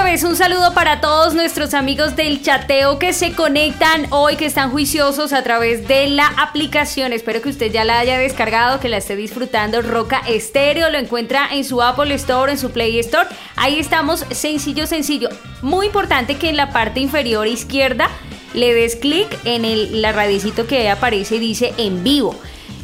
Jueves, un saludo para todos nuestros amigos del chateo que se conectan hoy, que están juiciosos a través de la aplicación. Espero que usted ya la haya descargado, que la esté disfrutando. Roca Estéreo lo encuentra en su Apple Store, en su Play Store. Ahí estamos, sencillo, sencillo. Muy importante que en la parte inferior izquierda le des clic en el la radicito que aparece y dice en vivo.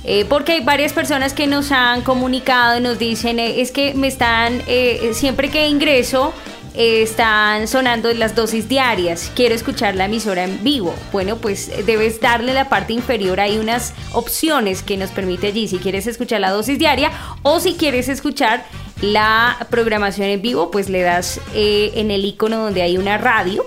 Eh, porque hay varias personas que nos han comunicado y nos dicen, eh, es que me están, eh, siempre que ingreso, están sonando las dosis diarias. Quiero escuchar la emisora en vivo. Bueno, pues debes darle la parte inferior. Hay unas opciones que nos permite allí si quieres escuchar la dosis diaria o si quieres escuchar la programación en vivo, pues le das eh, en el icono donde hay una radio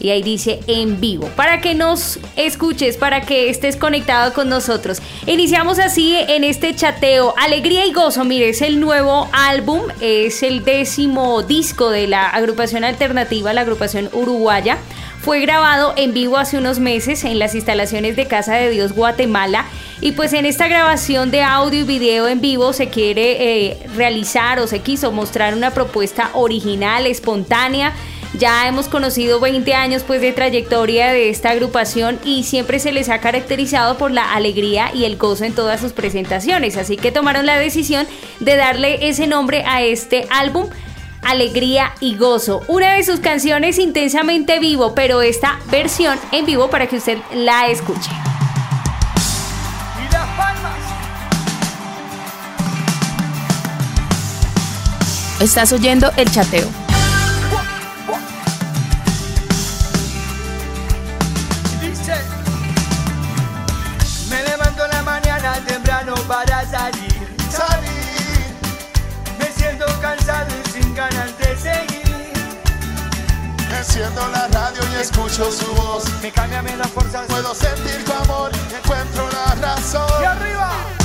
y ahí dice en vivo, para que nos escuches, para que estés conectado con nosotros. Iniciamos así en este chateo, Alegría y Gozo, mire, es el nuevo álbum, es el décimo disco de la agrupación alternativa, la agrupación uruguaya. Fue grabado en vivo hace unos meses en las instalaciones de Casa de Dios Guatemala y pues en esta grabación de audio y video en vivo se quiere eh, realizar o se quiso mostrar una propuesta original, espontánea, ya hemos conocido 20 años pues de trayectoria de esta agrupación y siempre se les ha caracterizado por la alegría y el gozo en todas sus presentaciones, así que tomaron la decisión de darle ese nombre a este álbum. Alegría y Gozo, una de sus canciones intensamente vivo, pero esta versión en vivo para que usted la escuche. Estás oyendo el chateo. Enciendo la radio y escucho su voz. Me cambia me da fuerzas. Puedo sentir tu amor encuentro la razón. Y arriba.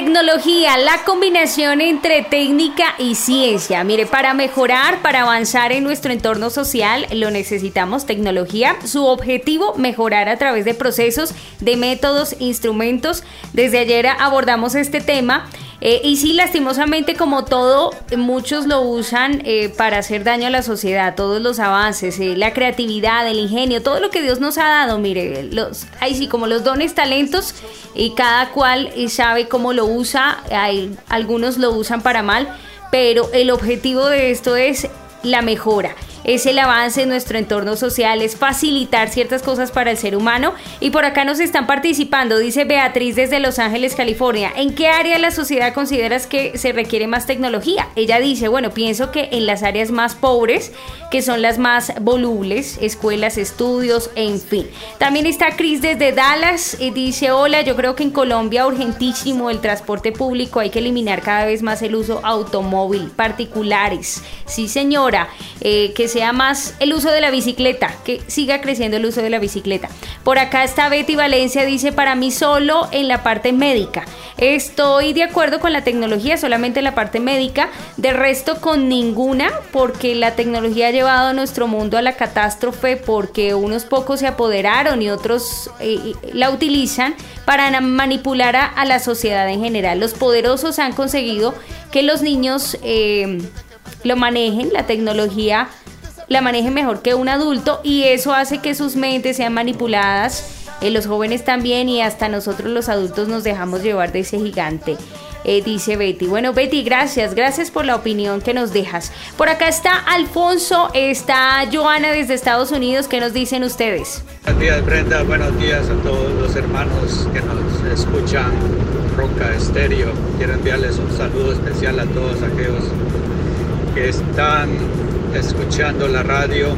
Tecnología, la combinación entre técnica y ciencia. Mire, para mejorar, para avanzar en nuestro entorno social, lo necesitamos tecnología. Su objetivo, mejorar a través de procesos, de métodos, instrumentos. Desde ayer abordamos este tema eh, y sí, lastimosamente, como todo, muchos lo usan eh, para hacer daño a la sociedad, todos los avances, eh, la creatividad, el ingenio, todo lo que Dios nos ha dado, mire, los, ahí sí, como los dones, talentos, y cada cual sabe cómo lo usa, hay, algunos lo usan para mal, pero el objetivo de esto es la mejora es el avance en nuestro entorno social, es facilitar ciertas cosas para el ser humano. Y por acá nos están participando, dice Beatriz desde Los Ángeles, California. ¿En qué área de la sociedad consideras que se requiere más tecnología? Ella dice, bueno, pienso que en las áreas más pobres, que son las más volubles, escuelas, estudios, en fin. También está Cris desde Dallas y dice, hola, yo creo que en Colombia urgentísimo el transporte público, hay que eliminar cada vez más el uso automóvil, particulares. Sí, señora, eh, que más el uso de la bicicleta, que siga creciendo el uso de la bicicleta. Por acá está Betty Valencia, dice, para mí solo en la parte médica. Estoy de acuerdo con la tecnología, solamente en la parte médica, de resto con ninguna, porque la tecnología ha llevado a nuestro mundo a la catástrofe, porque unos pocos se apoderaron y otros eh, la utilizan para manipular a, la sociedad en general. Los poderosos han conseguido que los niños... Eh, lo manejen, la tecnología la manejen mejor que un adulto y eso hace que sus mentes sean manipuladas, eh, los jóvenes también y hasta nosotros los adultos nos dejamos llevar de ese gigante. Eh, dice Betty. Bueno, Betty, gracias, gracias por la opinión que nos dejas. Por acá está Alfonso, está Joana desde Estados Unidos. ¿Qué nos dicen ustedes? Buenos días, Brenda. Buenos días a todos los hermanos que nos escuchan. Roca Estéreo. Quiero enviarles un saludo especial a todos aquellos que están escuchando la radio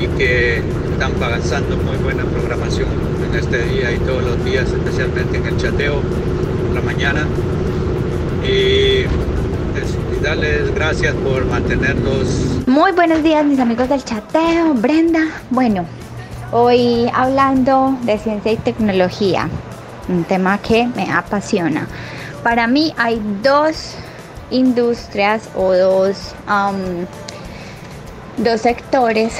y que están pasando muy buena programación en este día y todos los días, especialmente en el chateo la mañana. Y, pues, darles gracias por mantenernos. Muy buenos días mis amigos del chateo, Brenda. Bueno, hoy hablando de ciencia y tecnología, un tema que me apasiona. Para mí hay dos industrias o dos dos sectores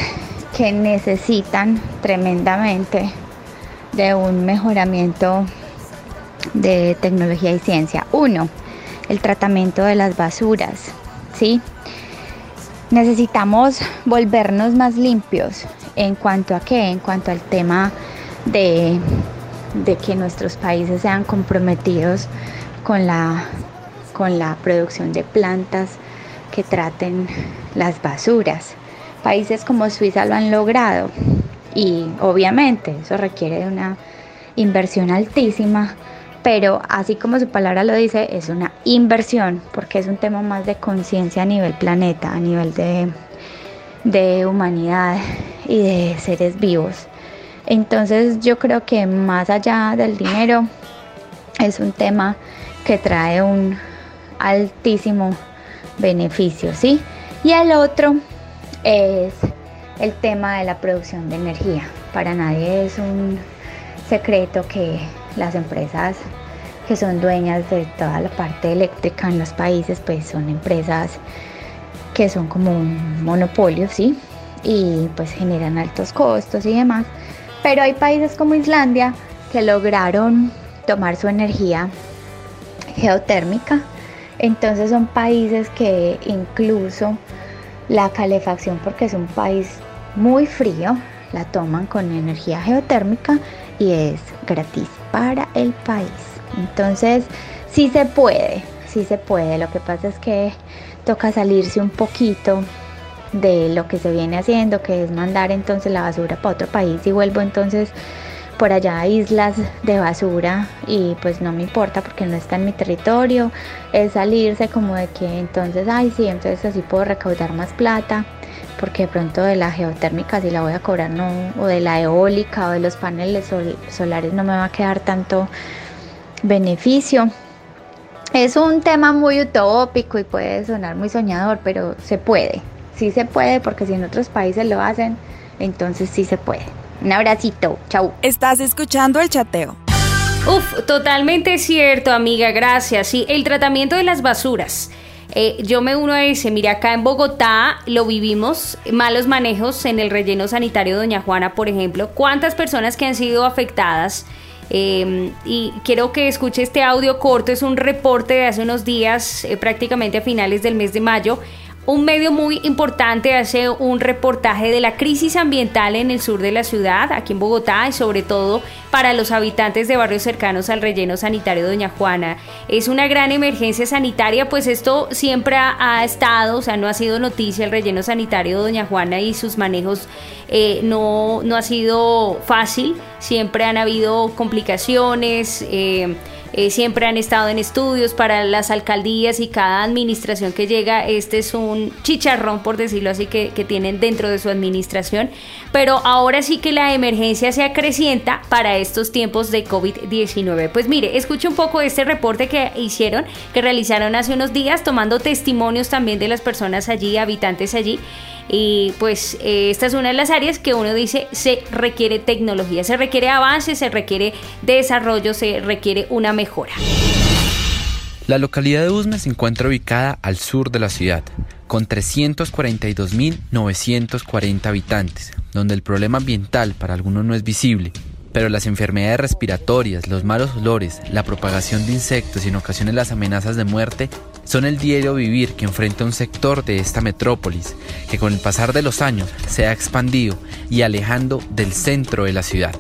que necesitan tremendamente de un mejoramiento de tecnología y ciencia. Uno, el tratamiento de las basuras, ¿sí? Necesitamos volvernos más limpios en cuanto a qué, en cuanto al tema de, de que nuestros países sean comprometidos con la, con la producción de plantas que traten las basuras. Países como Suiza lo han logrado y obviamente eso requiere de una inversión altísima, pero así como su palabra lo dice, es una inversión porque es un tema más de conciencia a nivel planeta, a nivel de, de humanidad y de seres vivos. Entonces yo creo que más allá del dinero es un tema que trae un altísimo beneficio, ¿sí? Y el otro es el tema de la producción de energía. Para nadie es un secreto que las empresas que son dueñas de toda la parte eléctrica en los países, pues son empresas que son como un monopolio, ¿sí? Y pues generan altos costos y demás. Pero hay países como Islandia que lograron tomar su energía geotérmica. Entonces son países que incluso la calefacción, porque es un país muy frío, la toman con energía geotérmica y es gratis para el país. Entonces, sí se puede, sí se puede. Lo que pasa es que toca salirse un poquito de lo que se viene haciendo, que es mandar entonces la basura para otro país y vuelvo entonces por allá islas de basura y pues no me importa porque no está en mi territorio, es salirse como de que entonces, ay sí, entonces así puedo recaudar más plata, porque de pronto de la geotérmica si la voy a cobrar no, o de la eólica o de los paneles solares no me va a quedar tanto beneficio. Es un tema muy utópico y puede sonar muy soñador, pero se puede, sí se puede porque si en otros países lo hacen, entonces sí se puede. Un abracito, chau. Estás escuchando el chateo. Uf, totalmente cierto, amiga, gracias. Sí, el tratamiento de las basuras. Eh, yo me uno a ese, mira, acá en Bogotá lo vivimos, malos manejos en el relleno sanitario Doña Juana, por ejemplo. ¿Cuántas personas que han sido afectadas? Eh, y quiero que escuche este audio corto, es un reporte de hace unos días, eh, prácticamente a finales del mes de mayo, un medio muy importante hace un reportaje de la crisis ambiental en el sur de la ciudad, aquí en Bogotá, y sobre todo para los habitantes de barrios cercanos al relleno sanitario Doña Juana. Es una gran emergencia sanitaria, pues esto siempre ha, estado, o sea, no ha sido noticia el relleno sanitario Doña Juana y sus manejos eh, no, no ha sido fácil, siempre han habido complicaciones. Eh, eh, siempre han estado en estudios para las alcaldías y cada administración que llega, este es un chicharrón, por decirlo así, que, tienen dentro de su administración. Pero ahora sí que la emergencia se acrecienta para estos tiempos de COVID-19. Pues mire, escuche un poco este reporte que hicieron, que realizaron hace unos días, tomando testimonios también de las personas allí, habitantes allí. Y pues eh, esta es una de las áreas que uno dice se requiere tecnología, se requiere avance, se requiere desarrollo, se requiere una mejora. La localidad de Usme se encuentra ubicada al sur de la ciudad, con 342.940 habitantes, donde el problema ambiental para algunos no es visible, pero las enfermedades respiratorias, los malos olores, la propagación de insectos y en ocasiones las amenazas de muerte son el diario vivir que enfrenta un sector de esta metrópolis que con el pasar de los años se ha expandido y alejando del centro de la ciudad.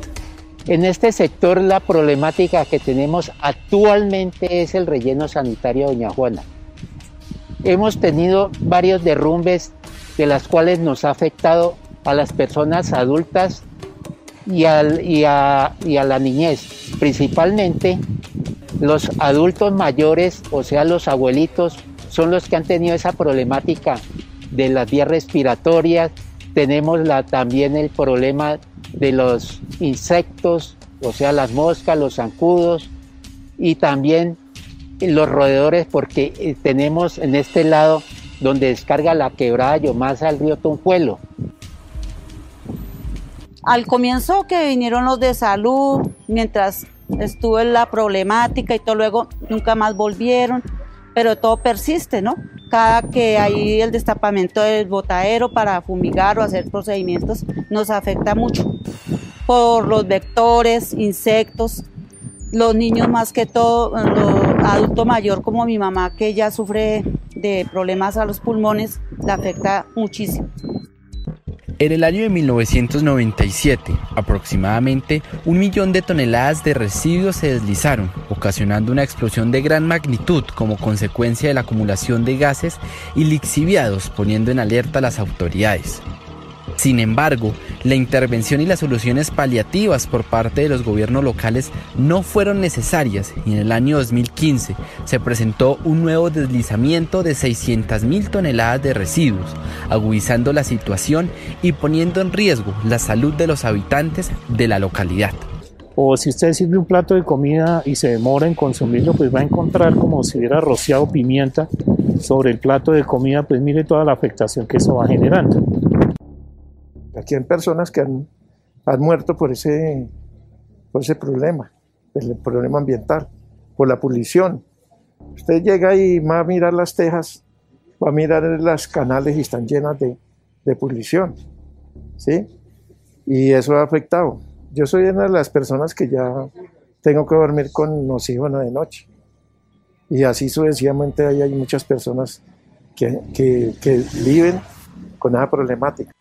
En este sector la problemática que tenemos actualmente es el relleno sanitario Doña Juana. Hemos tenido varios derrumbes de las cuales nos ha afectado a las personas adultas y, y, a, y a la niñez, principalmente los adultos mayores, o sea, los abuelitos, son los que han tenido esa problemática de las vías respiratorias. Tenemos la, también el problema de los insectos, o sea, las moscas, los zancudos y también los roedores, porque eh, tenemos en este lado donde descarga la quebrada más al río Tonjuelo. Al comienzo que vinieron los de salud, mientras estuvo la problemática y todo, luego nunca más volvieron, pero todo persiste, ¿no? Cada que hay el destapamiento del botadero para fumigar o hacer procedimientos nos afecta mucho por los vectores, insectos, los niños más que todo, los adulto mayor como mi mamá que ya sufre de problemas a los pulmones, le afecta muchísimo. En el año de 1997, aproximadamente un millón de toneladas de residuos se deslizaron, ocasionando una explosión de gran magnitud como consecuencia de la acumulación de gases y lixiviados, poniendo en alerta a las autoridades. Sin embargo, la intervención y las soluciones paliativas por parte de los gobiernos locales no fueron necesarias y en el año 2015 se presentó un nuevo deslizamiento de 600.000 toneladas de residuos, agudizando la situación y poniendo en riesgo la salud de los habitantes de la localidad. O si usted sirve un plato de comida y se demora en consumirlo, pues va a encontrar como si hubiera rociado pimienta sobre el plato de comida, pues mire toda la afectación que eso va generando. Aquí hay personas que han, muerto por ese, por ese problema, el problema ambiental, por la polución. Usted llega y va a mirar las tejas, va a mirar las canales y están llenas de, de polución. ¿Sí? Y eso ha afectado. Yo soy una de las personas que ya tengo que dormir con oxígeno de noche. Y así sucesivamente hay muchas personas que, que, que viven con esa problemática.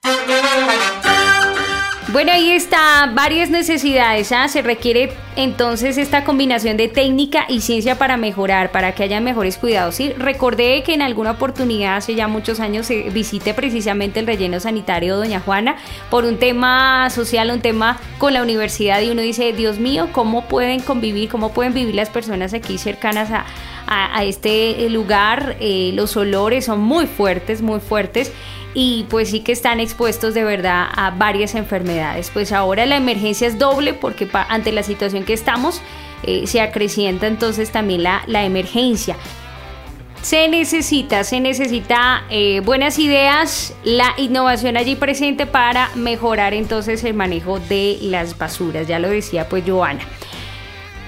Bueno, ahí está, varias necesidades. ¿ah? Se requiere entonces esta combinación de técnica y ciencia para mejorar, para que haya mejores cuidados. ¿sí? Recordé que en alguna oportunidad, hace ya muchos años, eh, visité precisamente el relleno sanitario Doña Juana por un tema social, un tema con la universidad y uno dice, Dios mío, ¿cómo pueden convivir, cómo pueden vivir las personas aquí cercanas a, este lugar? Eh, los olores son muy fuertes, muy fuertes y pues sí que están expuestos de verdad a varias enfermedades. Pues ahora la emergencia es doble porque ante la situación que estamos eh, se acrecienta entonces también la, la emergencia. Se necesita, se necesita eh, buenas ideas, la innovación allí presente para mejorar entonces el manejo de las basuras, ya lo decía pues Joana.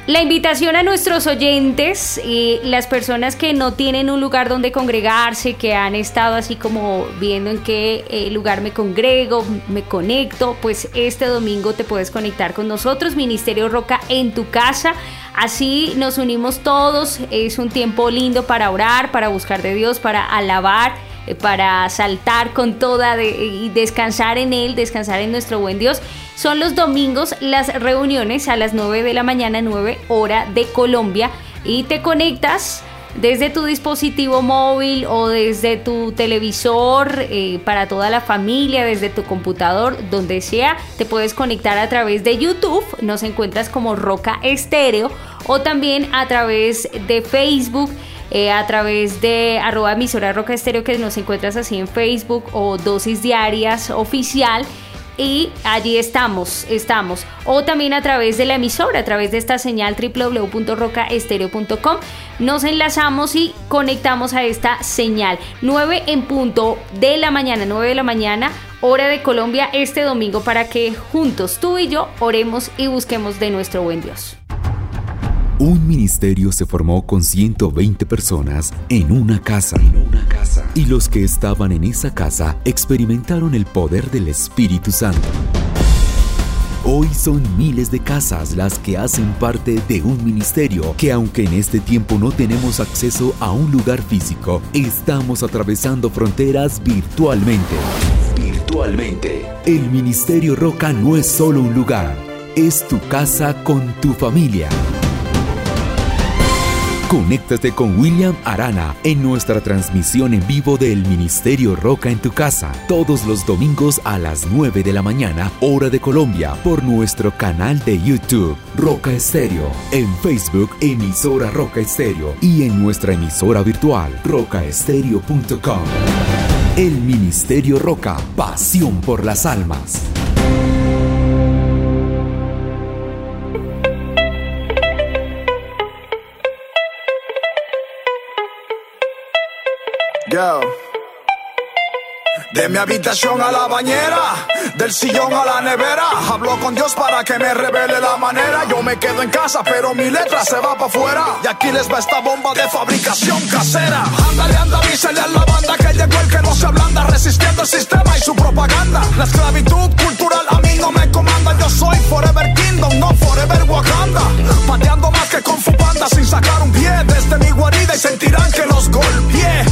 La invitación a nuestros oyentes y las personas que no tienen un lugar donde congregarse, que han estado así como viendo en qué eh, lugar me congrego, me conecto, pues este domingo te puedes conectar con nosotros, Ministerio Roca en tu casa. Así nos unimos todos, es un tiempo lindo para orar, para buscar de Dios, para alabar eh, para saltar con toda y descansar en Él, descansar en nuestro buen Dios. Son los domingos las reuniones a las 9 de la mañana, 9 hora de Colombia, y te conectas desde tu dispositivo móvil o desde tu televisor eh, para toda la familia, desde tu computador, donde sea, te puedes conectar a través de YouTube, nos encuentras como Roca Estéreo. O también a través de Facebook eh, a través de arroba emisora Roca Estéreo que nos encuentras así en Facebook o Dosis Diarias Oficial y allí estamos, estamos. O también a través de la emisora, a través de esta señal www.rocaestereo.com, nos enlazamos y conectamos a esta señal. 9 en punto de la mañana, 9 de la mañana, hora de Colombia, este domingo, para que juntos tú y yo oremos y busquemos de nuestro buen Dios. Un ministerio se formó con 120 personas en una casa. Y los que estaban en esa casa experimentaron el poder del Espíritu Santo. Hoy son miles de casas las que hacen parte de un ministerio que aunque en este tiempo no tenemos acceso a un lugar físico, estamos atravesando fronteras virtualmente. Virtualmente. El Ministerio Roca no es solo un lugar, es tu casa con tu familia. Conéctate con William Arana en nuestra transmisión en vivo del Ministerio Roca en tu casa, todos los domingos a las 9 de la mañana, hora de Colombia, por nuestro canal de YouTube, Roca Estéreo, en Facebook, emisora Roca Estéreo, y en nuestra emisora virtual, rocaestereo.com. El Ministerio Roca, pasión por las almas. De mi habitación a la bañera, del sillón a la nevera. Hablo con Dios para que me revele la manera. Yo me quedo en casa, pero mi letra se va para afuera. Y aquí les va esta bomba de fabricación casera. Ándale, anda, avísale a la banda que llegó el que no se ablanda, resistiendo el sistema y su propaganda. La esclavitud cultural a mí no me comanda. Yo soy Forever Kingdom, no Forever Wakanda. Pateando más que con banda sin sacar un pie desde mi guarida y sentirán que los golpeé.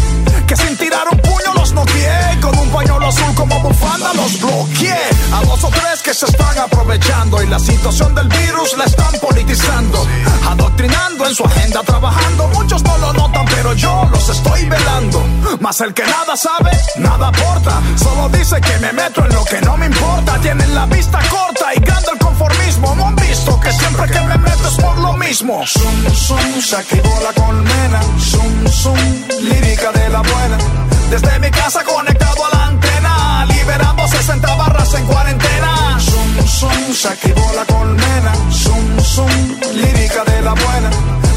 Que sin tirar un puño los noqueé. Con un pañuelo azul como bufanda los bloqueé. A dos o tres que se están aprovechando. Y la situación del virus la están politizando. Adoctrinando en su agenda, trabajando. Muchos no lo notan, pero yo los estoy velando. Mas el que nada sabe, nada aporta. Solo dice que me meto en lo que no me importa. Tienen la vista corta y grande el conformismo. No han visto que siempre que me meto es por lo mismo. Zum, zum, se activó la colmena. Zum, zum, lírica de la buena. Desde mi casa conectado a la liberando 60 barras en cuarentena. Zum, zum, se la colmena. Zum, zum, lírica de la buena.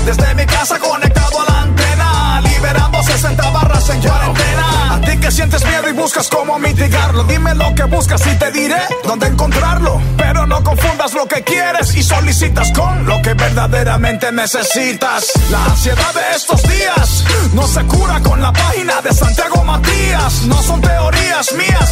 Desde mi casa conectado a la antena, liberando 60 barras en cuarentena. A ti que sientes miedo y buscas cómo mitigarlo, dime lo que buscas y te diré dónde encontrarlo. Pero no confundas lo que quieres y solicitas con lo que verdaderamente necesitas. La ansiedad de estos días no se cura con la página de Santiago Matías. No son teorías mías,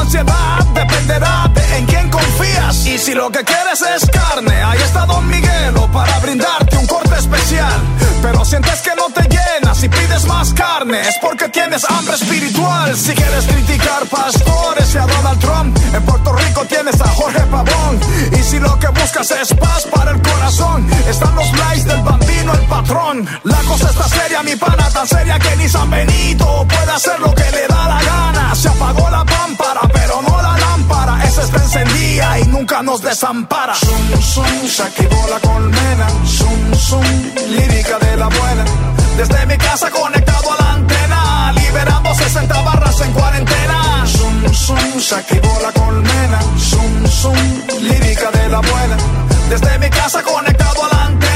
ansiedad dependerá de en quién confías. Y si lo que quieres es carne, ahí está Don Miguelo para brindarte un corte especial. Pero sientes que no te llenas y pides más carne, es porque tienes hambre espiritual. Si quieres criticar pastores y a Donald Trump, en Puerto Rico tienes a Jorge Pavón. Y si lo que buscas es paz para el corazón, están los likes del bambino, el patrón. La cosa está seria, mi pana, tan seria que ni San Benito puede hacer lo que le da la gana. Se apagó la pámpara, pero no la lámpara. Esa está encendida y nunca nos desampara. Zum, zum, se activó la colmena. Zum, zum, lírica de la buena. Desde mi casa conectado a la antena, liberando 60 barras en cuarentena. Zum, zum, se activó la colmena. Zum, zum, lírica de la buena. Desde mi casa conectado a la antena,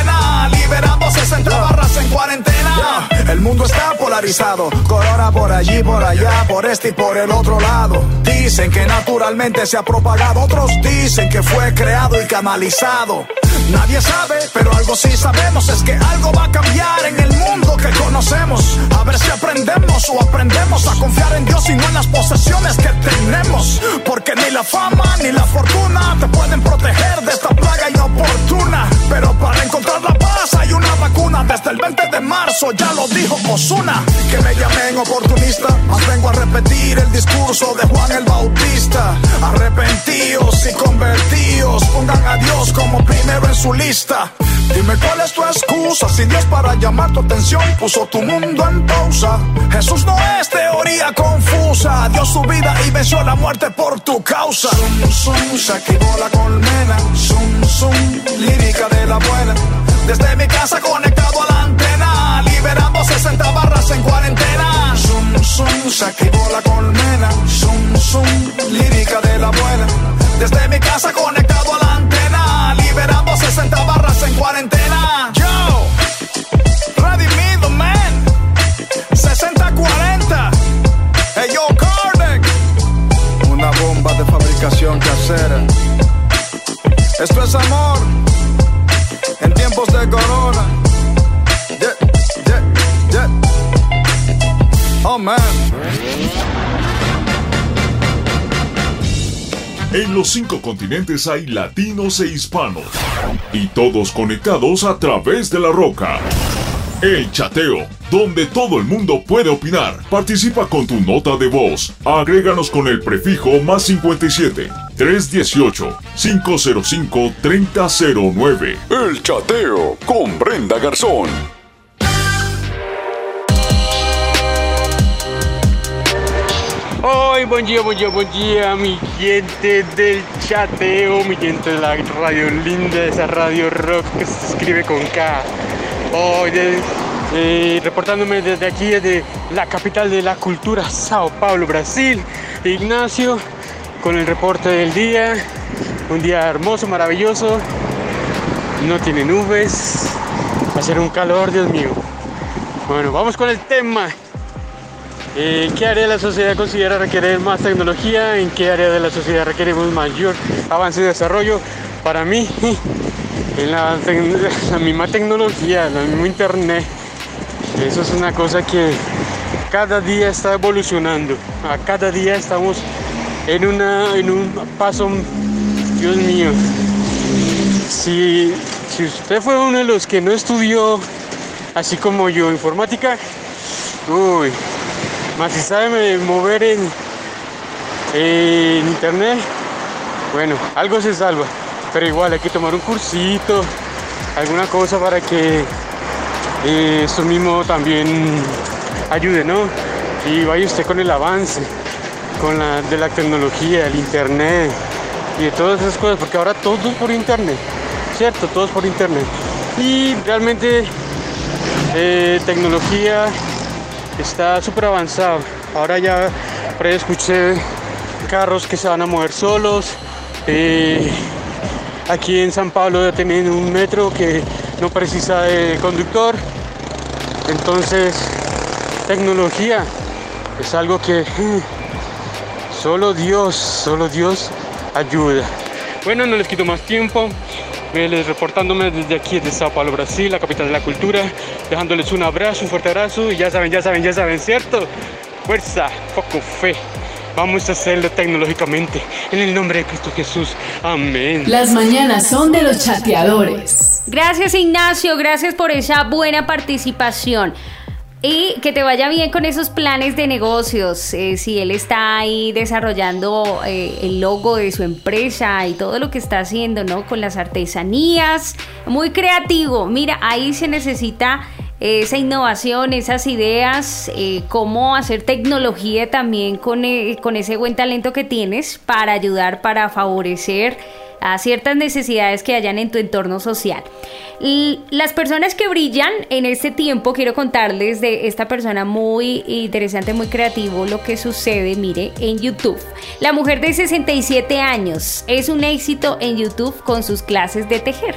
60 barras en cuarentena. El mundo está polarizado, corona por allí, por allá, por este y por el otro lado. Dicen que naturalmente se ha propagado, otros dicen que fue creado y canalizado. Nadie sabe, pero algo sí sabemos es que algo va a cambiar en el mundo que conocemos. A ver si aprendemos o aprendemos a confiar en Dios y no en las posesiones que tenemos. Porque ni la fama ni la fortuna te pueden proteger de esta plaga inoportuna. Pero para encontrar la hay una vacuna desde el 20 de marzo, ya lo dijo Osuna. Que me llamen oportunista, más vengo a repetir el discurso de Juan el Bautista. Arrepentidos y convertidos, pongan a Dios como primero en su lista. Dime cuál es tu excusa, si Dios para llamar tu atención puso tu mundo en pausa. Jesús no es teoría confusa, dio su vida y venció la muerte por tu causa. Zum, zum, se activó la colmena, zum, zum, lírica de la buena. Desde mi casa conectado a la antena, liberando 60 barras en cuarentena. Zum, zum, se activó la colmena, zum, zum, lírica de la buena. Desde mi casa conectado a la antena, 60 barras en cuarentena. Yo, redimido, man. 60-40. Hey, yo, Kardec. Una bomba de fabricación casera. Esto es amor en tiempos de corona. Yeah, yeah, yeah. Oh, man. En los cinco continentes hay latinos e hispanos. Y todos conectados a través de la roca. El chateo, donde todo el mundo puede opinar. Participa con tu nota de voz. Agréganos con el prefijo más 57 318 505 3009. El chateo con Brenda Garzón. Hoy, buen día, buen día, buen día, mi gente del chateo, mi gente de la radio linda, esa radio rock que se escribe con K. Hoy, eh, reportándome desde aquí, desde la capital de la cultura, Sao Paulo, Brasil. Ignacio, con el reporte del día. Un día hermoso, maravilloso. No tiene nubes. Va a ser un calor, Dios mío. Bueno, vamos con el tema. Eh, ¿Qué área de la sociedad considera requerir más tecnología? ¿En qué área de la sociedad requerimos mayor avance y desarrollo? Para mí, en la, misma tecnología, el mismo internet. Eso es una cosa que cada día está evolucionando. A cada día estamos en, una, en un paso, Dios mío. Si usted fue uno de los que no estudió, así como yo, informática, uy, más si sabe mover en, internet, bueno, algo se salva. Pero igual hay que tomar un cursito, alguna cosa para que eh, esto mismo también ayude, ¿no? Y vaya usted con el avance, con la de la tecnología, el internet y de todas esas cosas, porque ahora todo por internet, ¿cierto? Todo por internet. Y realmente eh, tecnología está súper avanzado. Ahora ya por ahí escuché carros que se van a mover solos. eh, aquí en San Pablo ya tienen un metro que no precisa de conductor. Entonces, tecnología es algo que mm, solo Dios, solo Dios ayuda. Bueno, no les quito más tiempo. Les reportándome desde aquí, desde Sao Paulo, Brasil, la capital de la cultura, dejándoles un abrazo, un fuerte abrazo y ya saben, ya saben, ya saben, ¿cierto? Fuerza, poco fe. Vamos a hacerlo tecnológicamente. En el nombre de Cristo Jesús. Amén. Las mañanas son de los chateadores. Gracias Ignacio, gracias por esa buena participación. Y que te vaya bien con esos planes de negocios. Eh, si él está ahí desarrollando eh, el logo de su empresa y todo lo que está haciendo, ¿no? Con las artesanías. Muy creativo. Mira, ahí se necesita esa innovación, esas ideas, eh, cómo hacer tecnología también con, eh, con ese buen talento que tienes para ayudar, para favorecer a ciertas necesidades que hayan en tu entorno social. Y las personas que brillan en este tiempo, quiero contarles de esta persona muy interesante, muy creativo, lo que sucede, mire, en YouTube. La mujer de 67 años es un éxito en YouTube con sus clases de tejer.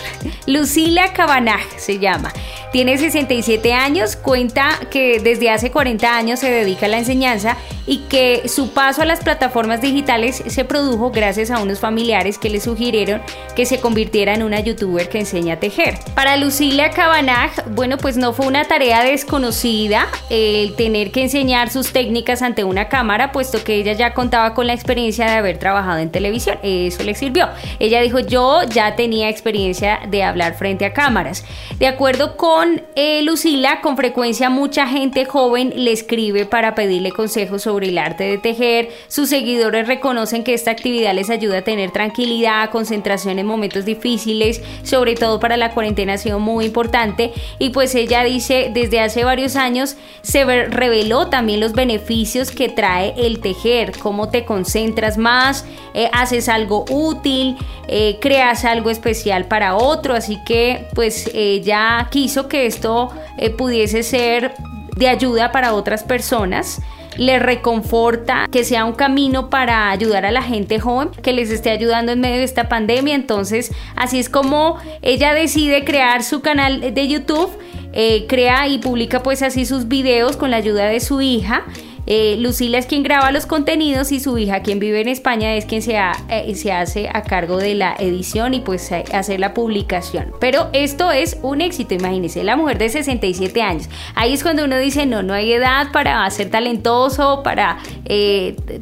Lucila Cabanaj se llama. Tiene 67 años, cuenta que desde hace 40 años se dedica a la enseñanza y que su paso a las plataformas digitales se produjo gracias a unos familiares que le sugirieron que se convirtiera en una youtuber que enseña a tejer. Para Lucilia Cabanag, bueno, pues no fue una tarea desconocida el tener que enseñar sus técnicas ante una cámara, puesto que ella ya contaba con la experiencia de haber trabajado en televisión. Eso le sirvió. Ella dijo, yo ya tenía experiencia de hablar frente a cámaras. De acuerdo con eh, Lucila, con frecuencia mucha gente joven le escribe para pedirle consejos sobre el arte de tejer. Sus seguidores reconocen que esta actividad les ayuda a tener tranquilidad, concentración en momentos difíciles, sobre todo para la cuarentena ha sido muy importante. Y pues ella dice, desde hace varios años se reveló también los beneficios que trae el tejer, cómo te concentras más, eh, haces algo útil, eh, creas algo especial para otro, así que pues ella quiso que esto eh, pudiese ser de ayuda para otras personas le reconforta que sea un camino para ayudar a la gente joven que les esté ayudando en medio de esta pandemia. Entonces, así es como ella decide crear su canal de YouTube, crea y publica pues así sus videos con la ayuda de su hija. Eh, Lucila es quien graba los contenidos y su hija, quien vive en España, es quien se, eh, hace a cargo de la edición y pues eh, hacer la publicación. Pero esto es un éxito, imagínense, la mujer de 67 años. Ahí es cuando uno dice, no, no hay edad para ser talentoso, para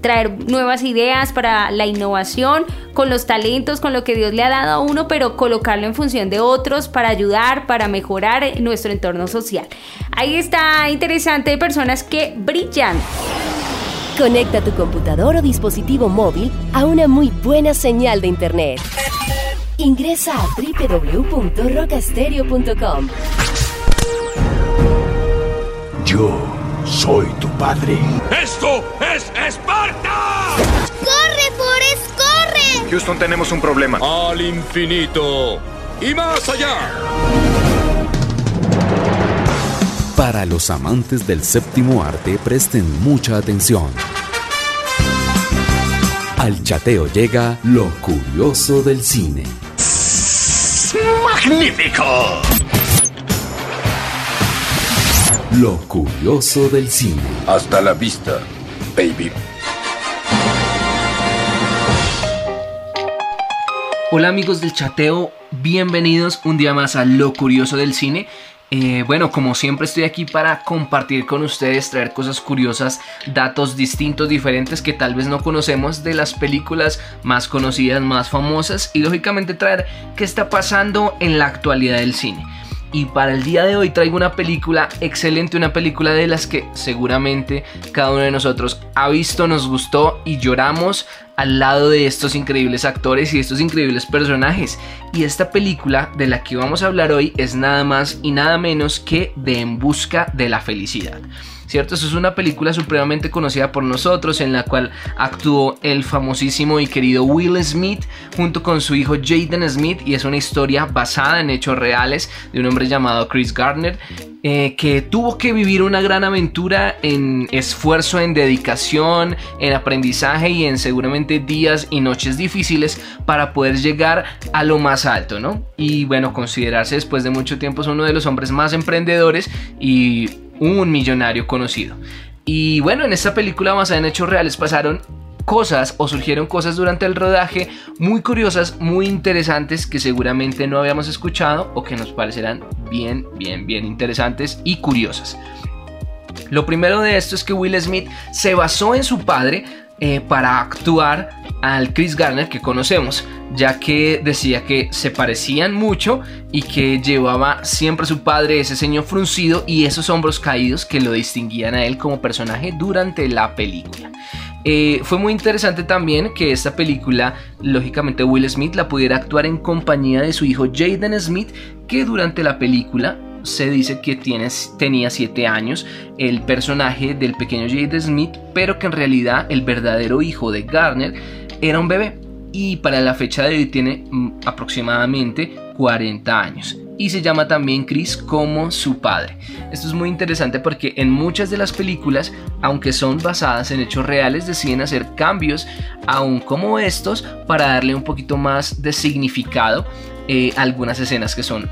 traer nuevas ideas, para la innovación, con los talentos, con lo que Dios le ha dado a uno, pero colocarlo en función de otros para ayudar, para mejorar nuestro entorno social. Ahí está interesante personas que brillan. Conecta tu computador o dispositivo móvil a una muy buena señal de internet. Ingresa a www.rocastereo.com. Yo soy tu padre. ¡Esto es Esparta! ¡Corre, Forrest, corre! Houston, tenemos un problema. Al infinito y más allá. Para los amantes del séptimo arte, presten mucha atención. Al chateo llega lo curioso del cine. ¡Magnífico! Lo curioso del cine. Hasta la vista, baby. Hola amigos del chateo, bienvenidos un día más a Lo curioso del cine. Eh, bueno, como siempre estoy aquí para compartir con ustedes, traer cosas curiosas, datos distintos, diferentes que tal vez no conocemos de las películas más conocidas, más famosas y lógicamente traer qué está pasando en la actualidad del cine. Y para el día de hoy traigo una película excelente, una película de las que seguramente cada uno de nosotros ha visto, nos gustó y lloramos al lado de estos increíbles actores y estos increíbles personajes. Y esta película de la que vamos a hablar hoy es nada más y nada menos que de En Busca de la Felicidad. ¿Cierto? Eso es una película supremamente conocida por nosotros en la cual actuó el famosísimo y querido Will Smith junto con su hijo Jaden Smith y es una historia basada en hechos reales de un hombre llamado Chris Gardner eh, que tuvo que vivir una gran aventura en esfuerzo, en dedicación, en aprendizaje y en seguramente días y noches difíciles para poder llegar a lo más alto, ¿no? Y bueno, considerarse después de mucho tiempo es uno de los hombres más emprendedores y un millonario conocido. Y bueno, en esta película basada en hechos reales pasaron cosas o surgieron cosas durante el rodaje muy curiosas, muy interesantes que seguramente no habíamos escuchado o que nos parecerán bien, bien, bien interesantes y curiosas. Lo primero de esto es que Will Smith se basó en su padre eh, para actuar al Chris Garner que conocemos, ya que decía que se parecían mucho y que llevaba siempre a su padre ese ceño fruncido y esos hombros caídos que lo distinguían a él como personaje durante la película. Eh, fue muy interesante también que esta película, lógicamente Will Smith la pudiera actuar en compañía de su hijo Jaden Smith, que durante la película se dice que tiene, tenía 7 años el personaje del pequeño Jade Smith, pero que en realidad el verdadero hijo de Garner era un bebé y para la fecha de hoy tiene mm, aproximadamente 40 años y se llama también Chris como su padre. Esto es muy interesante porque en muchas de las películas, aunque son basadas en hechos reales, deciden hacer cambios aún como estos para darle un poquito más de significado eh, algunas escenas que son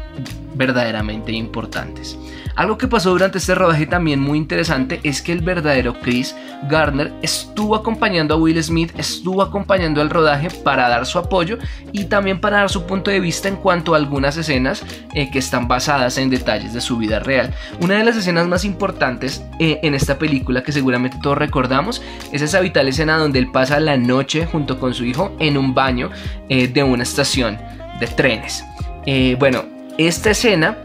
verdaderamente importantes. Algo que pasó durante este rodaje también muy interesante es que el verdadero Chris Gardner estuvo acompañando a Will Smith, estuvo acompañando al rodaje para dar su apoyo y también para dar su punto de vista en cuanto a algunas escenas eh, que están basadas en detalles de su vida real. Una de las escenas más importantes eh, en esta película que seguramente todos recordamos es esa vital escena donde él pasa la noche junto con su hijo en un baño eh, de una estación de trenes. bueno, esta escena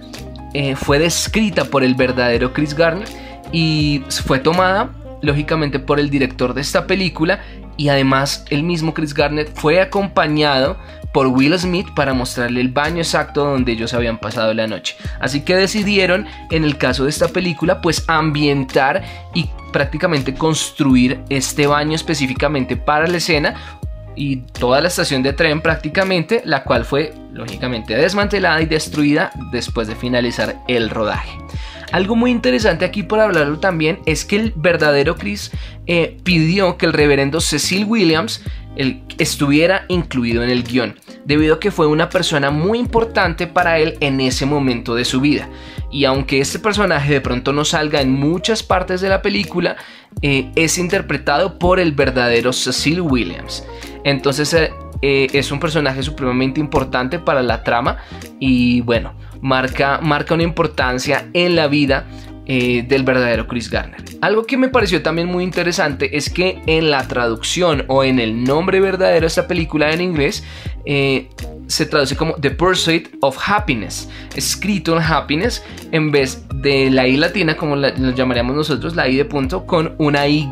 eh, fue descrita por el verdadero Chris Garner y fue tomada lógicamente por el director de esta película y además el mismo Chris Garner fue acompañado por Will Smith para mostrarle el baño exacto donde ellos habían pasado la noche. Así que decidieron, en el caso de esta película, pues ambientar y prácticamente construir este baño específicamente para la escena y toda la estación de tren prácticamente, la cual fue lógicamente desmantelada y destruida después de finalizar el rodaje. Algo muy interesante aquí por hablarlo también es que el verdadero Chris eh, pidió que el reverendo Cecil Williams estuviera incluido en el guion, debido a que fue una persona muy importante para él en ese momento de su vida. Y aunque este personaje de pronto no salga en muchas partes de la película, eh, es interpretado por el verdadero Cecil Williams. Entonces eh, eh, es un personaje supremamente importante para la trama y bueno, marca, marca una importancia en la vida eh, del verdadero Chris Garner. Algo que me pareció también muy interesante es que en la traducción o en el nombre verdadero de esta película en inglés se traduce como The Pursuit of Happiness, escrito en happiness en vez de la I latina, como la, llamaríamos nosotros, la I de punto, con una Y.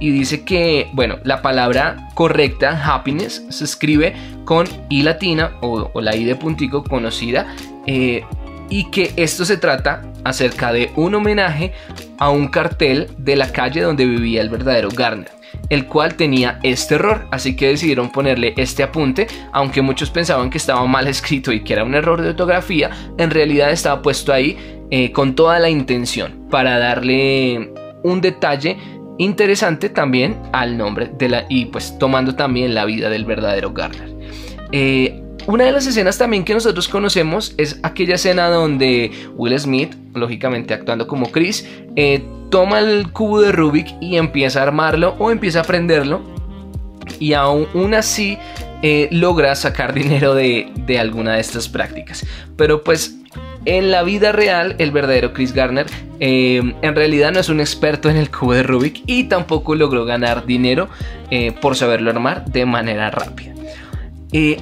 Y dice que, bueno, la palabra correcta, happiness, se escribe con I latina o, la I de puntico conocida. Eh, y que esto se trata acerca de un homenaje a un cartel de la calle donde vivía el verdadero Garner el cual tenía este error, así que decidieron ponerle este apunte, aunque muchos pensaban que estaba mal escrito y que era un error de ortografía, en realidad estaba puesto ahí eh, con toda la intención para darle un detalle interesante también al nombre de la y pues tomando también la vida del verdadero Garner. Eh, una de las escenas también que nosotros conocemos es aquella escena donde Will Smith, lógicamente actuando como Chris, eh, toma el cubo de Rubik y empieza a armarlo o empieza a prenderlo y aún así eh, logra sacar dinero de, alguna de estas prácticas. Pero pues en la vida real, el verdadero Chris Garner eh, en realidad no es un experto en el cubo de Rubik y tampoco logró ganar dinero por saberlo armar de manera rápida.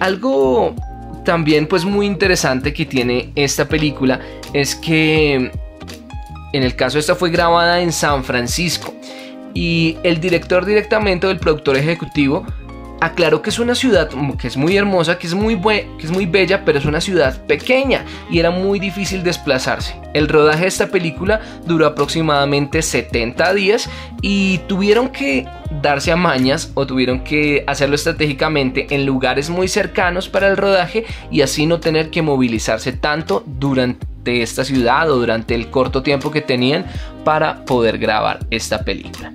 Algo también pues muy interesante que tiene esta película es que en el caso esta fue grabada en San Francisco y el director directamente del productor ejecutivo aclaró que es una ciudad que es muy hermosa, que es muy, que es muy bella, pero es una ciudad pequeña y era muy difícil desplazarse. El rodaje de esta película duró aproximadamente 70 días y tuvieron que darse a mañas o tuvieron que hacerlo estratégicamente en lugares muy cercanos para el rodaje y así no tener que movilizarse tanto durante esta ciudad o durante el corto tiempo que tenían para poder grabar esta película.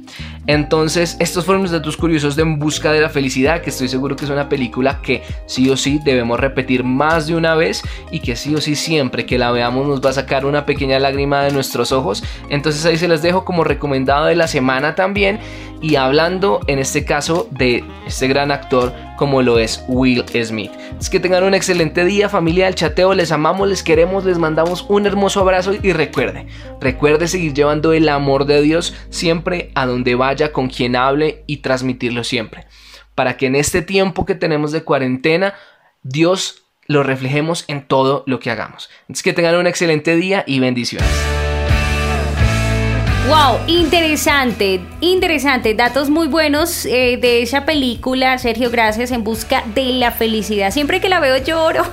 Entonces, estos fueron los datos curiosos de En Busca de la Felicidad, que estoy seguro que es una película que sí o sí debemos repetir más de una vez y que sí o sí siempre que la veamos nos va a sacar una pequeña lágrima de nuestros ojos. Entonces ahí se las dejo como recomendado de la semana también y en este caso de este gran actor como lo es Will Smith. Es que tengan un excelente día familia del chateo, les amamos, les queremos, les mandamos un hermoso abrazo y recuerde, recuerde seguir llevando el amor de Dios siempre a donde vaya, con quien hable y transmitirlo siempre. Para que en este tiempo que tenemos de cuarentena, Dios lo reflejemos en todo lo que hagamos. Es que tengan un excelente día y bendiciones. Wow, interesante, interesante. Datos muy buenos eh, de esa película, Sergio, gracias, en busca de la felicidad. Siempre que la veo lloro.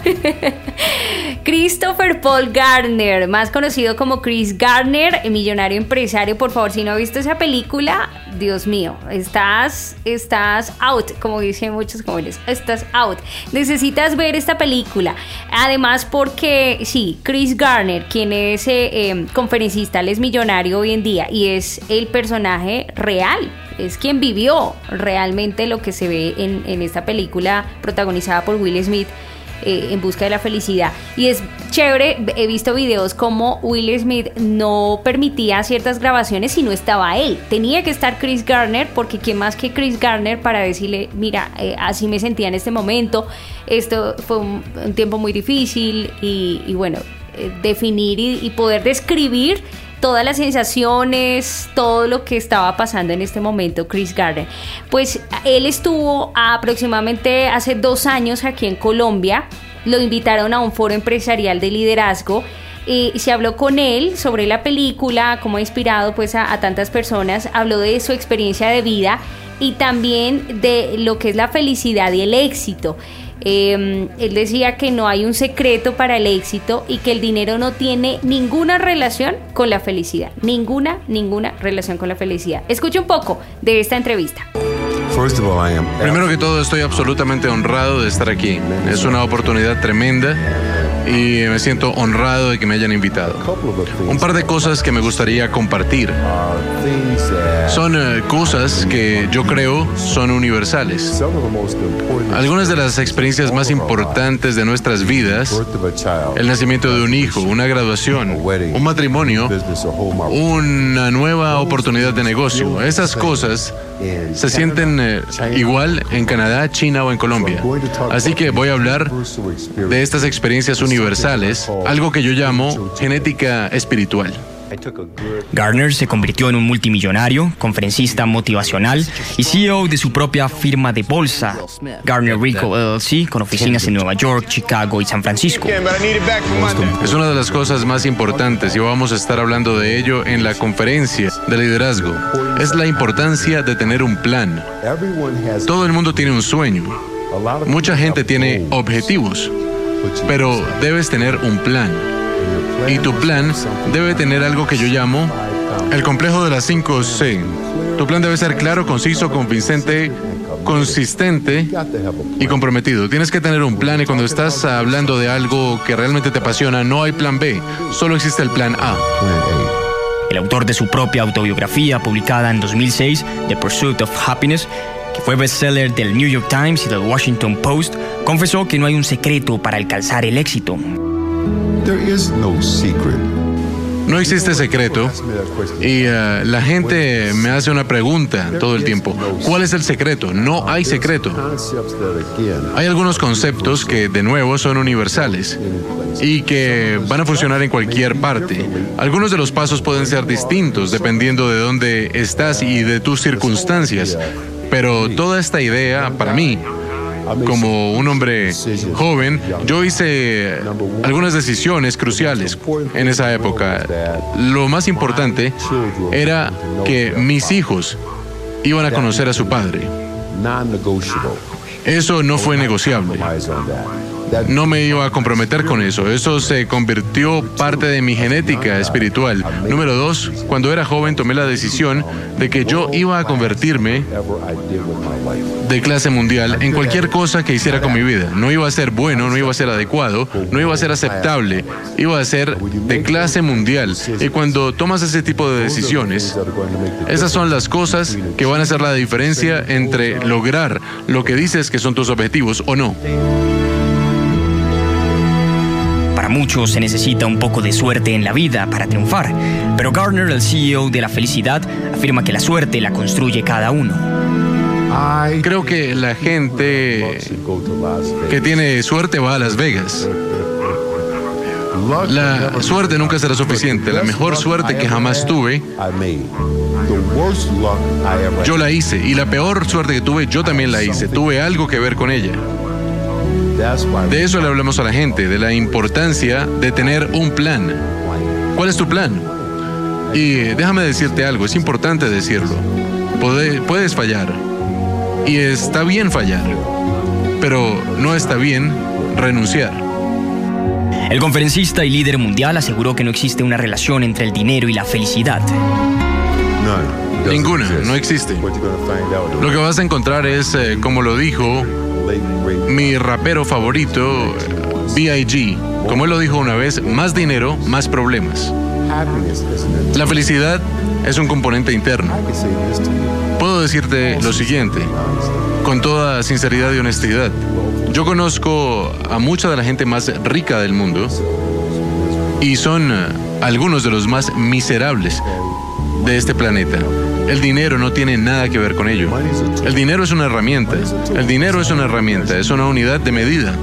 Christopher Paul Garner, más conocido como Chris Garner, millonario empresario. Por favor, si no has visto esa película, Dios mío, estás, estás out, como dicen muchos jóvenes, estás out. Necesitas ver esta película. Además, porque sí, Chris Garner, quien es eh, em, conferencista, él es millonario hoy en día y es el personaje real. Es quien vivió realmente lo que se ve en, esta película protagonizada por Will Smith. eh, en busca de la felicidad. Y es chévere, he visto videos como Will Smith no permitía ciertas grabaciones si no estaba él. Tenía que estar Chris Garner, porque quién más que Chris Garner para decirle, mira, eh, así me sentía en este momento, esto fue un, tiempo muy difícil y, bueno, eh, definir y poder describir todas las sensaciones, todo lo que estaba pasando en este momento, Chris Gardner. Pues él estuvo aproximadamente hace dos años aquí en Colombia, lo invitaron a un foro empresarial de liderazgo. Y se habló con él sobre la película, cómo ha inspirado pues a, a tantas personas, habló de su experiencia de vida y también de lo que es la felicidad y el éxito. Eh, él decía que no hay un secreto para el éxito y que el dinero no tiene ninguna relación con la felicidad. Ninguna, ninguna relación con la felicidad. Escuche un poco de esta entrevista. Primero que todo, estoy absolutamente honrado de estar aquí. Es una oportunidad tremenda y me siento honrado de que me hayan invitado. Un par de cosas que me gustaría compartir. Son eh, cosas que yo creo son universales. Algunas de las experiencias más importantes de nuestras vidas, el nacimiento de un hijo, una graduación, un matrimonio, una nueva oportunidad de negocio, esas cosas se sienten eh, igual en Canadá, China o en Colombia. Así que voy a hablar de estas experiencias universales, algo que yo llamo genética espiritual. Garner se convirtió en un multimillonario, conferencista motivacional y CEO de su propia firma de bolsa, Garner Rico LLC, con oficinas en Nueva York, Chicago y San Francisco. Es una de las cosas más importantes y vamos a estar hablando de ello en la conferencia de liderazgo. Es la importancia de tener un plan. Todo el mundo tiene un sueño. Mucha gente tiene objetivos, pero debes tener un plan. Y tu plan debe tener algo que yo llamo el complejo de las 5C. Tu plan debe ser claro, conciso, convincente, consistente y comprometido. Tienes que tener un plan y cuando estás hablando de algo que realmente te apasiona, no hay plan B, solo existe el plan A. El autor de su propia autobiografía publicada en 2006, The Pursuit of Happiness, que fue bestseller del New York Times y del Washington Post, confesó que no hay un secreto para alcanzar el éxito. No existe secreto y uh, la gente me hace una pregunta todo el tiempo. ¿Cuál es el secreto? No hay secreto. Hay algunos conceptos que de nuevo son universales y que van a funcionar en cualquier parte. Algunos de los pasos pueden ser distintos dependiendo de dónde estás y de tus circunstancias, pero toda esta idea para mí como un hombre joven, yo hice algunas decisiones cruciales en esa época. Lo más importante era que mis hijos iban a conocer a su padre. Eso no fue negociable. No me iba a comprometer con eso. Eso se convirtió parte de mi genética espiritual. Número dos, cuando era joven tomé la decisión de que yo iba a convertirme de clase mundial en cualquier cosa que hiciera con mi vida. No iba a ser bueno, no iba a ser adecuado, no iba a ser aceptable, iba a ser de clase mundial. Y cuando tomas ese tipo de decisiones, esas son las cosas que van a hacer la diferencia entre lograr lo que dices que son tus objetivos o no. Para muchos se necesita un poco de suerte en la vida para triunfar, pero Garner, el CEO de la felicidad, afirma que la suerte la construye cada uno. Creo que la gente que tiene suerte va a Las Vegas. La suerte nunca será suficiente. La mejor suerte que jamás tuve, yo la hice. Y la peor suerte que tuve, yo también la hice. Tuve algo que ver con ella. De eso le hablamos a la gente, de la importancia de tener un plan. ¿Cuál es tu plan? Y déjame decirte algo, es importante decirlo. Puede- puedes fallar. Y está bien fallar. Pero no está bien renunciar. El conferencista y líder mundial aseguró que no existe una relación entre el dinero y la felicidad. Ninguna, no existe. Lo que vas a encontrar es, eh, como lo dijo mi rapero favorito, B.I.G. Como él lo dijo una vez, más dinero, más problemas. La felicidad es un componente interno. Puedo decirte lo siguiente, con toda sinceridad y honestidad. Yo conozco a mucha de la gente más rica del mundo y son eh, algunos de los más miserables de este planeta. El dinero no tiene nada que ver con ello. El dinero es una herramienta. El dinero es una herramienta, es una unidad de medida.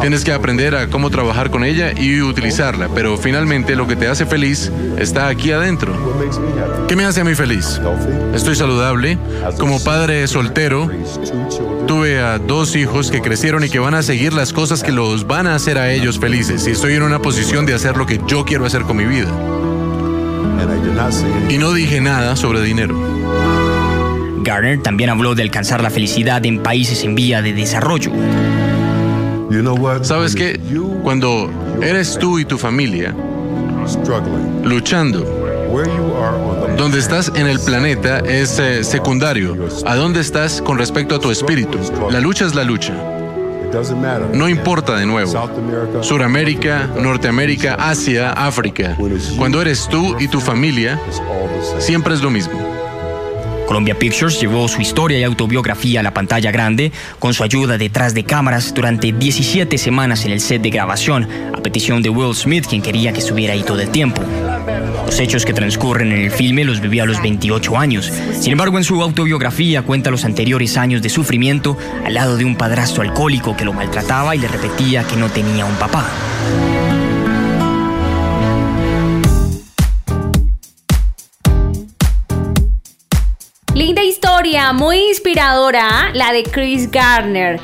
Tienes que aprender a cómo trabajar con ella y utilizarla, pero finalmente lo que te hace feliz está aquí adentro. ¿Qué me hace a mí feliz? Estoy saludable. Como padre soltero, tuve a dos hijos que crecieron y que van a seguir las cosas que los van a hacer a ellos felices. Y estoy en una posición de hacer lo que yo quiero hacer con mi vida. Y no dije nada sobre dinero. Garner también habló de alcanzar la felicidad en países en vía de desarrollo. ¿Sabes qué? Cuando eres tú y tu familia luchando, donde estás en el planeta es eh, secundario. A dónde estás con respecto a tu espíritu. La lucha es la lucha. No importa de nuevo. Suramérica, Norteamérica, Asia, África. Cuando eres tú y tu familia, siempre es lo mismo. Columbia Pictures llevó su historia y autobiografía a la pantalla grande con su ayuda detrás de cámaras durante 17 semanas en el set de grabación, a petición de Will Smith, quien quería que estuviera ahí todo el tiempo. Los hechos que transcurren en el filme los vivió a los 28 años. Sin embargo, en su autobiografía cuenta los anteriores años de sufrimiento al lado de un padrastro alcohólico que lo maltrataba y le repetía que no tenía un papá. Linda historia, muy inspiradora, la de Chris Garner.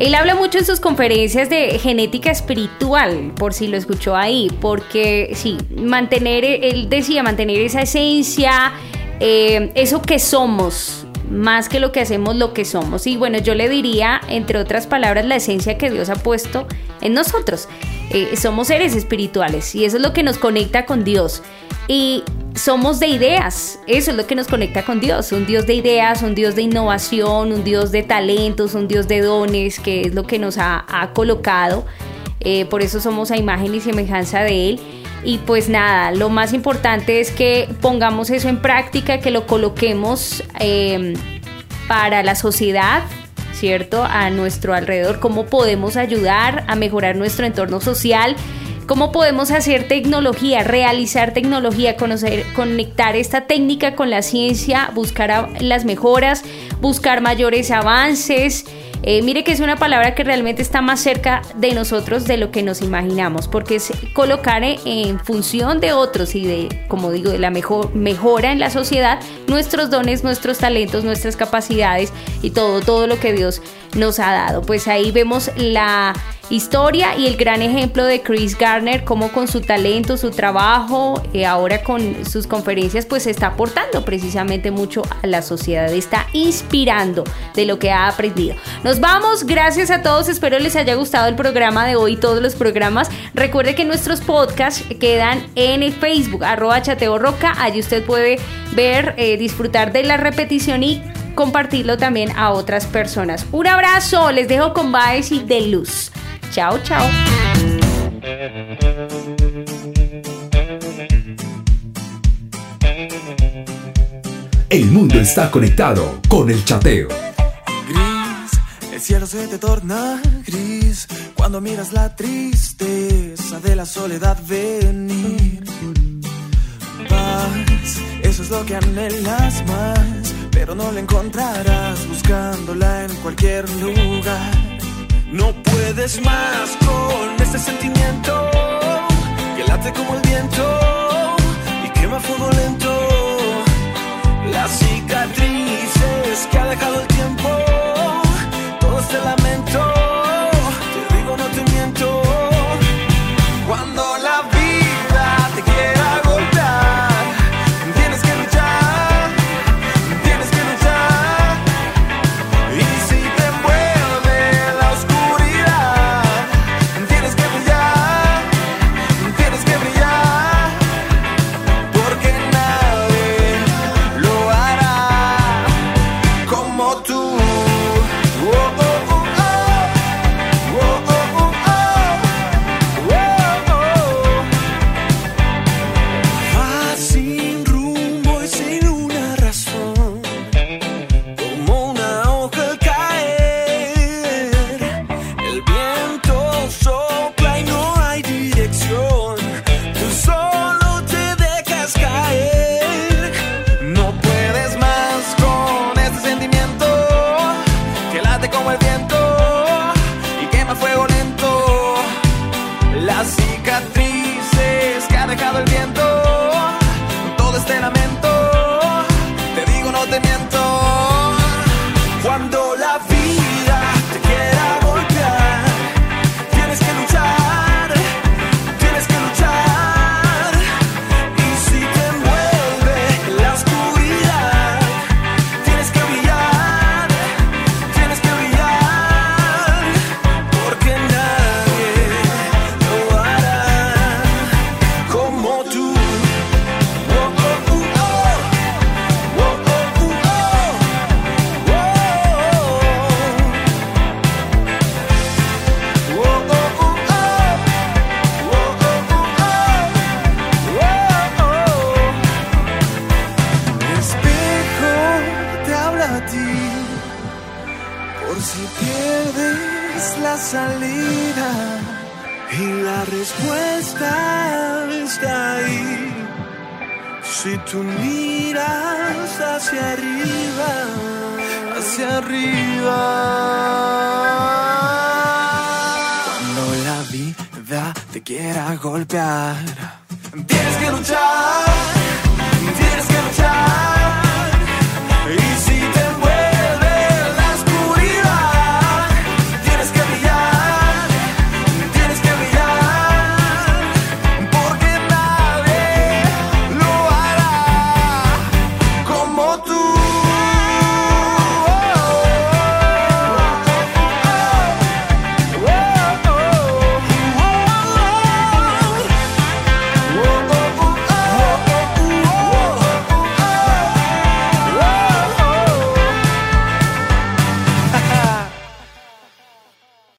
Él habla mucho en sus conferencias de genética espiritual, por si lo escuchó ahí, porque sí, mantener, él decía, mantener esa esencia, eh, eso que somos, más que lo que hacemos, lo que somos. Y bueno, yo le diría, entre otras palabras, la esencia que Dios ha puesto en nosotros. Eh, somos seres espirituales y eso es lo que nos conecta con Dios. Y somos de ideas, eso es lo que nos conecta con Dios, un Dios de ideas, un Dios de innovación, un Dios de talentos, un Dios de dones, que es lo que nos ha, colocado. Eh, por eso somos a imagen y semejanza de Él. Y pues nada, lo más importante es que pongamos eso en práctica, que lo coloquemos em, para la sociedad, ¿cierto? A nuestro alrededor, cómo podemos ayudar a mejorar nuestro entorno social cómo podemos hacer tecnología, realizar tecnología, conocer, conectar esta técnica con la ciencia, buscar las mejoras, buscar mayores avances. Eh, mire que es una palabra que realmente está más cerca de nosotros de lo que nos imaginamos, porque es colocar en función de otros y de, como digo, de la mejor, mejora en la sociedad nuestros dones, nuestros talentos, nuestras capacidades y todo, todo lo que Dios nos ha dado. Pues ahí vemos la historia y el gran ejemplo de Chris Garner, cómo con su talento, su trabajo, eh, ahora con sus conferencias, pues está aportando precisamente mucho a la sociedad, está inspirando de lo que ha aprendido. Vamos, gracias a todos, espero les haya gustado el programa de hoy, todos los programas. Recuerde que nuestros podcasts quedan en el Facebook, arroba chateo roca, allí usted puede ver, eh, disfrutar de la repetición y compartirlo también a otras personas. Un abrazo, les dejo con Baez y de luz. Chao, chao. El mundo está conectado con el chateo. Cielo se te torna gris cuando miras la tristeza de la soledad venir. Paz, eso es lo que anhelas más, pero no la encontrarás buscándola en cualquier lugar. No puedes más con este sentimiento que late como el viento y quema fuego lento. Las cicatrices que ha dejado el